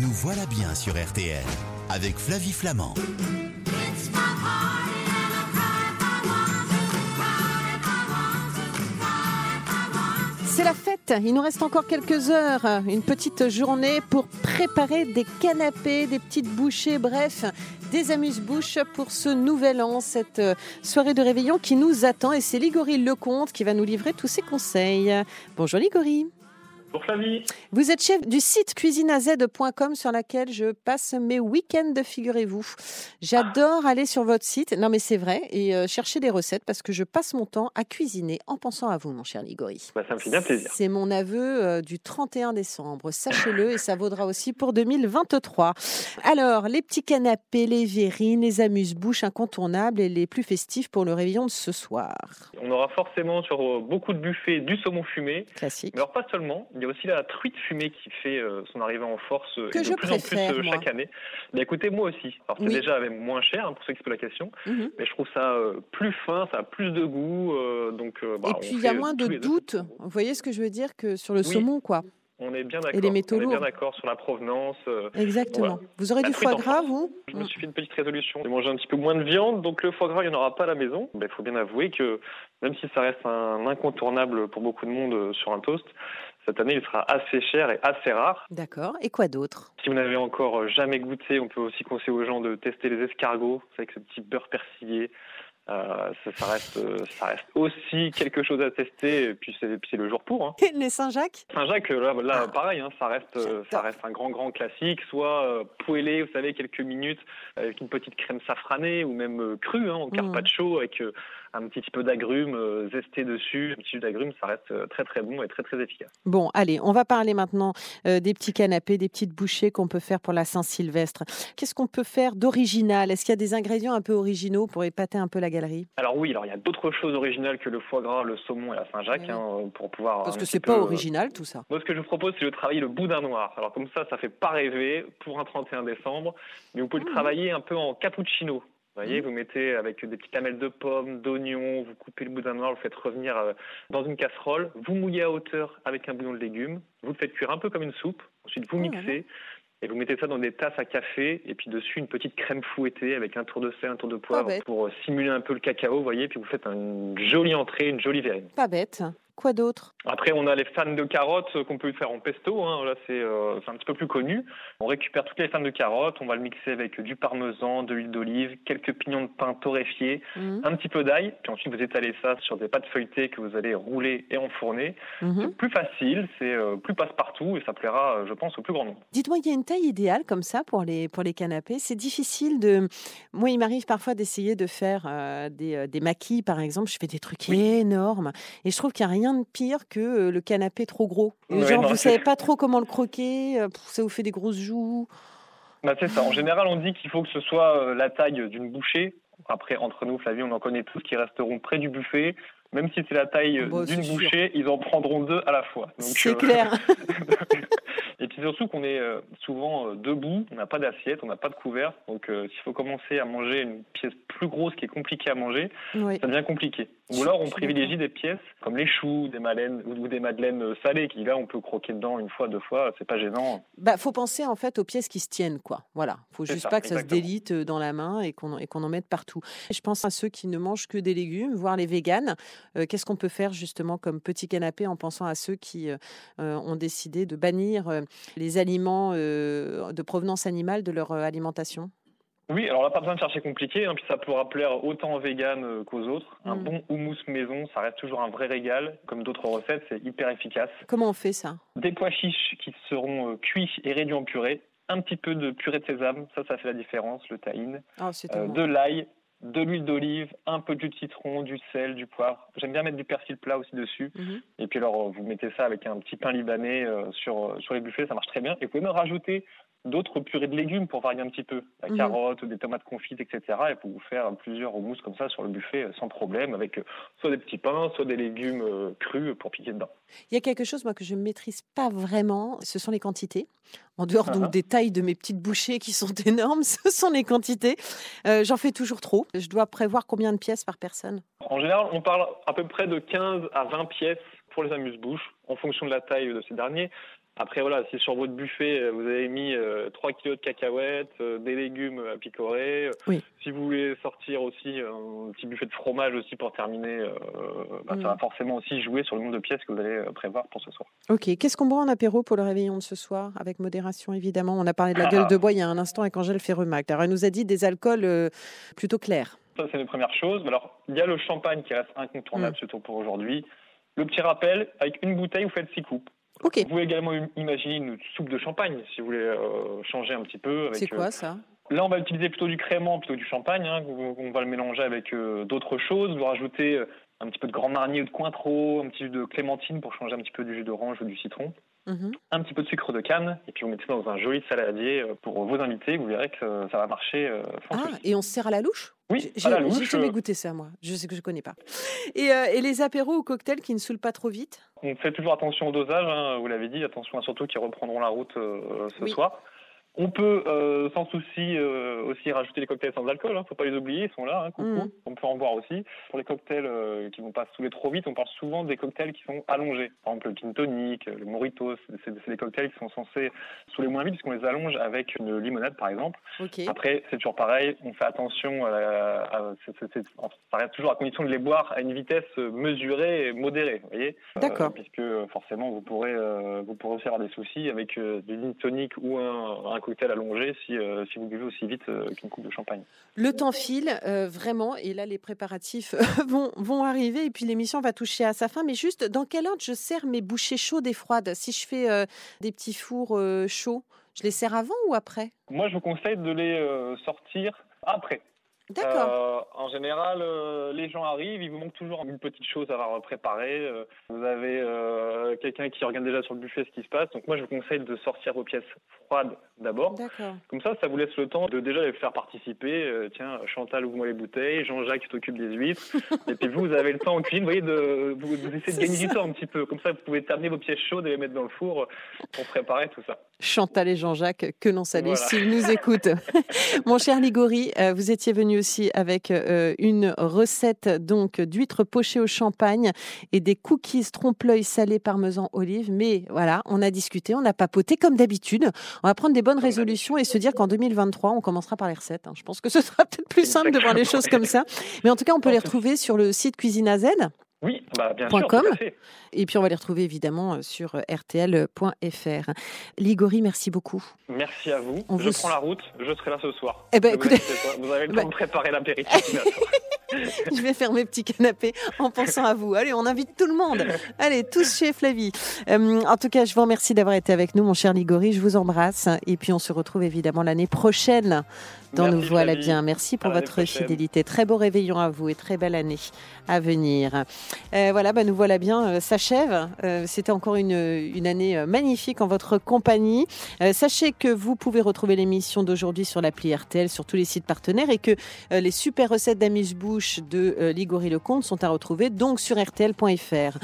Nous voilà bien sur RTL avec Flavie Flamand. C'est la fête, il nous reste encore quelques heures, une petite journée pour préparer des canapés, des petites bouchées, bref, des amuse-bouches pour ce nouvel an, cette soirée de réveillon qui nous attend et c'est Ligori Lecomte qui va nous livrer tous ses conseils. Bonjour Ligori. Pour Flavie. Vous êtes chef du site cuisineaz.com sur laquelle je passe mes week-ends, figurez-vous. J'adore aller sur votre site, non mais c'est vrai, et euh, chercher des recettes parce que je passe mon temps à cuisiner en pensant à vous, mon cher Ligori. Bah, ça me fait bien plaisir. C'est mon aveu euh, du 31 décembre, sachez-le, et ça vaudra aussi pour 2023. Alors, les petits canapés, les verrines, les amuse-bouches incontournables et les plus festifs pour le réveillon de ce soir. On aura forcément sur euh, beaucoup de buffets du saumon fumé. Classique. Mais alors pas seulement, il y a aussi la truite fumée qui fait euh, son arrivée en force euh, Que et de je plus en plus euh, moi. chaque année. Mais écoutez, moi aussi. Alors c'est Oui. déjà même moins cher hein, pour ceux qui se posent la question, Mhm. mais je trouve ça plus fin, ça a plus de goût, donc. bah, et puis, il y a moins de doutes. Vous voyez ce que je veux dire que sur le Oui. saumon, quoi. On est bien d'accord. Et les métaux on est bien d'accord sur la provenance. Exactement. Voilà. Vous aurez La du foie gras, vous Je me suis fait une petite résolution de manger un petit peu moins de viande, donc le foie gras, il n'y en aura pas à la maison. Il faut bien avouer que même si ça reste un incontournable pour beaucoup de monde sur un toast, cette année, il sera assez cher et assez rare. D'accord. Et quoi d'autre? Si vous n'avez encore jamais goûté, on peut aussi conseiller aux gens de tester les escargots avec ce petit beurre persillé. Euh, ça, ça reste, euh, ça reste aussi quelque chose à tester. Et puis c'est, le jour pour. Hein. Les Saint-Jacques? Saint-Jacques, là, là, Ah. pareil, hein, ça reste, euh, ça reste un grand, grand classique. Soit euh, poêlé, vous savez, quelques minutes avec une petite crème safranée, ou même euh, cru, hein, en carpaccio avec euh, un petit peu d'agrumes zesté dessus. Un petit jus d'agrumes, ça reste très, très bon et très, très efficace. Bon, allez, on va parler maintenant des petits canapés, des petites bouchées qu'on peut faire pour la Saint-Sylvestre. Qu'est-ce qu'on peut faire d'original? Est-ce qu'il y a des ingrédients un peu originaux pour épater un peu la galerie Alors oui, alors il y a d'autres choses originales que le foie gras, le saumon et la Saint-Jacques Oui. hein, pour pouvoir. Parce un que c'est pas peu, euh, original tout ça. Moi, ce que je vous propose, c'est de travailler le boudin noir. Alors comme ça, ça fait pas rêver pour un 31 décembre, mais vous pouvez le Mhm. travailler un peu en cappuccino. Vous voyez, Mhm. vous mettez avec des petites lamelles de pommes, d'oignons, vous coupez le boudin noir, vous le faites revenir euh, dans une casserole, vous mouillez à hauteur avec un bouillon de légumes, vous le faites cuire un peu comme une soupe, ensuite vous Oh mixez et vous mettez ça dans des tasses à café et puis dessus une petite crème fouettée avec un tour de sel, un tour de poivre pour euh, simuler un peu le cacao, vous voyez, puis vous faites une jolie entrée, une jolie verrine. Pas bête. Quoi d'autre? Après, on a les fans de carottes euh, qu'on peut faire en pesto. Hein. Là, c'est euh, c'est un petit peu plus connu. On récupère toutes les fans de carottes, on va le mixer avec du parmesan, de l'huile d'olive, quelques pignons de pain torréfiés, Mhm. un petit peu d'ail. Puis ensuite, vous étalez ça sur des pâtes feuilletées que vous allez rouler et enfourner. C'est plus facile, c'est euh, plus passe-partout et ça plaira, je pense, au plus grand nombre. Dites-moi, il y a une taille idéale comme ça pour les, pour les canapés? C'est difficile de. Moi, il m'arrive parfois d'essayer de faire euh, des, des maquis, par exemple. Je fais des trucs énormes. Et je trouve qu'il n'y a rien de pire que euh, le canapé trop gros. Ouais, genre, non, vous savez pas trop comment le croquer. euh, Ça vous fait des grosses joues. Bah, c'est ça. En général, on dit qu'il faut que ce soit euh, la taille d'une bouchée. Après, entre nous, Flavie, on en connaît tous qui resteront près du buffet. Même si c'est la taille euh, Bah, d'une sûr. bouchée, ils en prendront deux à la fois. C'est euh, clair. Et puis surtout qu'on est souvent debout, on n'a pas d'assiette, on n'a pas de couvert. Donc euh, s'il faut commencer à manger une pièce plus grosse qui est compliquée à manger, Oui. ça devient compliqué. Ou alors on privilégie des pièces comme les choux, des madeleines ou des madeleines euh, salées qui là on peut croquer dedans une fois, deux fois, c'est pas gênant. Bah, faut penser en fait aux pièces qui se tiennent, quoi. Voilà. Faut juste ça, pas que ça se délite euh, dans la main et qu'on qu'on en mette partout. Je pense à ceux qui ne mangent que des légumes, voire les véganes. Euh, Qu'est-ce qu'on peut faire justement comme petit canapé en pensant à ceux qui euh, ont décidé de bannir euh, les aliments de provenance animale de leur alimentation? Oui, alors là pas besoin de chercher compliqué, hein, puis ça pourra plaire autant aux véganes euh, qu'aux autres. Un Mm. bon houmous maison, ça reste toujours un vrai régal. Comme d'autres recettes, c'est hyper efficace. Comment on fait ça? Des pois chiches qui seront euh, cuits et réduits en purée. Un petit peu de purée de sésame, ça, ça fait la différence, le tahine. Oh, c'est Euh, de l'ail, de l'huile d'olive, un peu de jus de citron, du sel, du poivre. J'aime bien mettre du persil plat aussi dessus. Mhm. Et puis alors, vous mettez ça avec un petit pain libanais euh, sur, sur les buffets, ça marche très bien. Et vous pouvez même rajouter d'autres purées de légumes pour varier un petit peu. La Mhm. carotte, des tomates confites, etc. Et pour vous faire plusieurs houmous comme ça sur le buffet euh, sans problème, avec euh, soit des petits pains, soit des légumes euh, crus pour piquer dedans. Il y a quelque chose moi que je ne maîtrise pas vraiment, ce sont les quantités. En dehors donc des tailles de mes petites bouchées qui sont énormes, ce sont les quantités. Euh, J'en fais toujours trop. Je dois prévoir combien de pièces par personne En général, on parle à peu près de 15 à 20 pièces pour les amuse-bouches, en fonction de la taille de ces derniers. Après, voilà, si sur votre buffet, euh, vous avez mis 3 kilos de cacahuètes, des légumes à picorer, si vous voulez sortir aussi un petit buffet de fromage aussi pour terminer, bah, ça va mm. forcément aussi jouer sur le nombre de pièces que vous allez prévoir pour ce soir. Ok, qu'est-ce qu'on boit en apéro pour le réveillon de ce soir Avec modération, évidemment? On a parlé de la gueule de bois il y a un instant avec Angèle Ferremac. Alors, elle nous a dit des alcools plutôt clairs. Ça, c'est une première chose. Alors, il y a le champagne qui reste incontournable, mm. surtout pour aujourd'hui. Le petit rappel, avec une bouteille, vous faites six coupes. Vous pouvez également imaginer une soupe de champagne si vous voulez euh, changer un petit peu. C'est quoi euh, ça? Là, on va utiliser plutôt du crément plutôt du champagne. Hein. on va le mélanger avec euh, d'autres choses. Vous rajoutez un petit peu de grand marnier ou de cointreau, un petit peu de clémentine pour changer un petit peu du jus d'orange ou du citron. Mhm. Un petit peu de sucre de canne, et puis vous mettez dans un joli saladier pour vos invités. Vous verrez que ça va marcher. ah, et on se sert à la louche? Oui. J'ai jamais goûté ça, moi. Je sais que je connais pas. Et, et les apéros ou cocktails qui ne saoulent pas trop vite? On fait toujours attention au dosage, hein, vous l'avez dit, attention à surtout qui reprendront la route euh, ce soir. On peut euh, sans souci euh, aussi rajouter les cocktails sans alcool, ne hein, faut pas les oublier, ils sont là, hein, coucou. Mm. On peut en boire aussi. Pour les cocktails euh, qui vont pas saouler trop vite, on parle souvent des cocktails qui sont allongés. Par exemple le gin tonic, le morito, c'est des cocktails qui sont censés saouler moins vite puisqu'on les allonge avec une limonade par exemple. Après c'est toujours pareil, on fait attention, à, ça reste toujours à condition de les boire à une vitesse mesurée et modérée, vous voyez. D'accord. puisque forcément vous pourrez vous pourrez aussi avoir des soucis avec du gin tonic ou un, un cocktail allongé si, euh, si vous buvez aussi vite euh, qu'une coupe de champagne. Le temps file euh, vraiment et là les préparatifs vont, vont arriver et puis l'émission va toucher à sa fin. Mais juste dans quel ordre je sers mes bouchées chaudes et froides? Si je fais des petits fours chauds, je les sers avant ou après? Moi je vous conseille de les sortir après. D'accord. Euh, en général, euh, les gens arrivent, il vous manque toujours une petite chose à préparer. Euh, vous avez euh, quelqu'un qui regarde déjà sur le buffet ce qui se passe. Donc moi, je vous conseille de sortir vos pièces froides d'abord. Comme ça, ça vous laisse le temps de déjà les faire participer. tiens, Chantal, ouvre-moi les bouteilles. Jean-Jacques t'occupe des huîtres. et puis vous, vous avez le temps en cuisine, vous voyez, de, vous, vous essayez de gagner du temps un petit peu. Comme ça, vous pouvez terminer vos pièces chaudes et les mettre dans le four pour préparer tout ça. Chantal et Jean-Jacques, que l'on salue s'ils nous écoutent. Mon cher Ligori, vous étiez venu aussi avec euh, une recette donc d'huîtres pochées au champagne et des cookies trompe-l'œil salé parmesan olive. Mais voilà, on a discuté, on a papoté comme d'habitude. On va prendre des bonnes résolutions et se dire qu'en 2023, on commencera par les recettes. Hein. Je pense que ce sera peut-être plus simple de voir les choses comme ça. Mais en tout cas, on peut les retrouver sur le site Cuisine à oui, bah bien sûr. Et puis on va les retrouver évidemment euh, sur euh, rtl.fr. Ligori, merci beaucoup. Merci à vous. je prends la route, je serai là ce soir. Eh ben, écoutez... vous, avez le temps de préparer l'apéritif. je vais faire mes petits canapés en pensant à vous. Allez, on invite tout le monde. Allez, tous chez Flavie. Euh, en tout cas, je vous remercie d'avoir été avec nous, mon cher Ligori. Je vous embrasse. Et puis, on se retrouve évidemment l'année prochaine dans Nous Voilà Bien. Merci pour votre fidélité. Très beau réveillon à vous et très belle année à venir. Euh, voilà, bah, Nous Voilà Bien euh, s'achève. C'était encore une, une, année magnifique en votre compagnie. sachez que vous pouvez retrouver l'émission d'aujourd'hui sur l'appli RTL, sur tous les sites partenaires et que les super recettes d'amuse-bouche de euh, Ligori Lecomte sont à retrouver donc sur rtl.fr.